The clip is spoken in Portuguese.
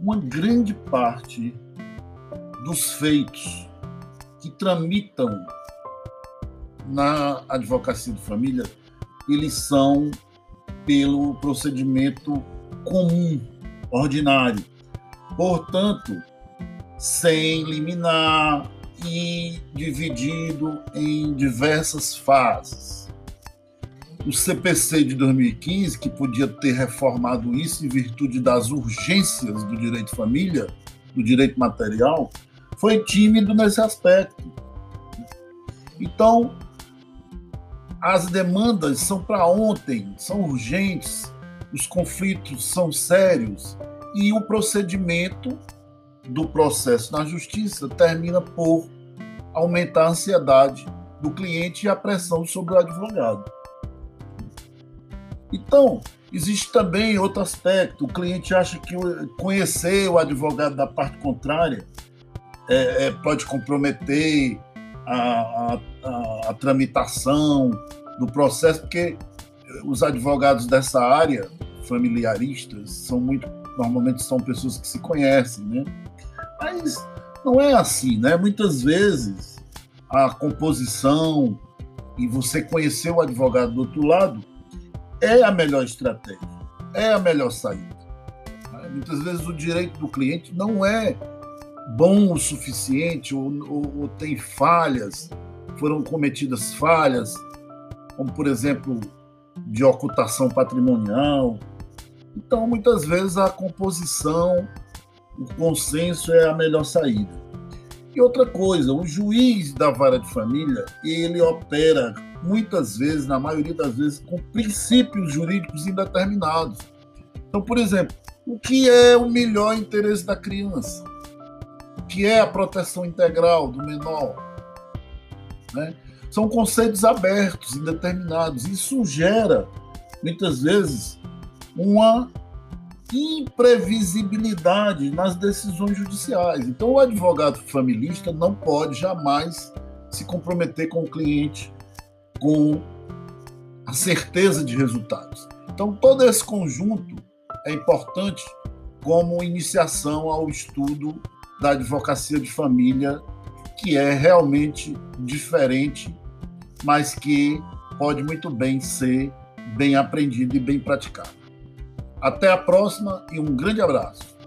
uma grande parte dos feitos que tramitam na advocacia de família, eles são pelo procedimento comum, ordinário. Portanto, sem liminar e dividido em diversas fases. O CPC de 2015, que podia ter reformado isso em virtude das urgências do direito família, do direito material, foi tímido nesse aspecto. Então, as demandas são para ontem, são urgentes, os conflitos são sérios e o procedimento do processo na justiça termina por aumentar a ansiedade do cliente e a pressão sobre o advogado. Então, existe também outro aspecto: o cliente acha que conhecer o advogado da parte contrária é, é, pode comprometer a, a, a, tramitação do processo, porque os advogados dessa área, familiaristas, são muito, normalmente são pessoas que se conhecem, né? Mas não é assim, né? Muitas vezes a composição e você conhecer o advogado do outro lado é a melhor estratégia, é a melhor saída. Muitas vezes o direito do cliente não é bom o suficiente ou, ou, ou tem falhas, foram cometidas falhas, como por exemplo de ocultação patrimonial. Então, muitas vezes a composição, o consenso é a melhor saída. E outra coisa, o juiz da vara de família, ele opera muitas vezes, na maioria das vezes, com princípios jurídicos indeterminados. Então, por exemplo, o que é o melhor interesse da criança? que é a proteção integral do menor. Né? São conceitos abertos, indeterminados. Isso gera, muitas vezes, uma imprevisibilidade nas decisões judiciais. Então, o advogado familista não pode jamais se comprometer com o cliente com a certeza de resultados. Então, todo esse conjunto é importante como iniciação ao estudo da advocacia de família, que é realmente diferente, mas que pode muito bem ser bem aprendido e bem praticado. Até a próxima e um grande abraço.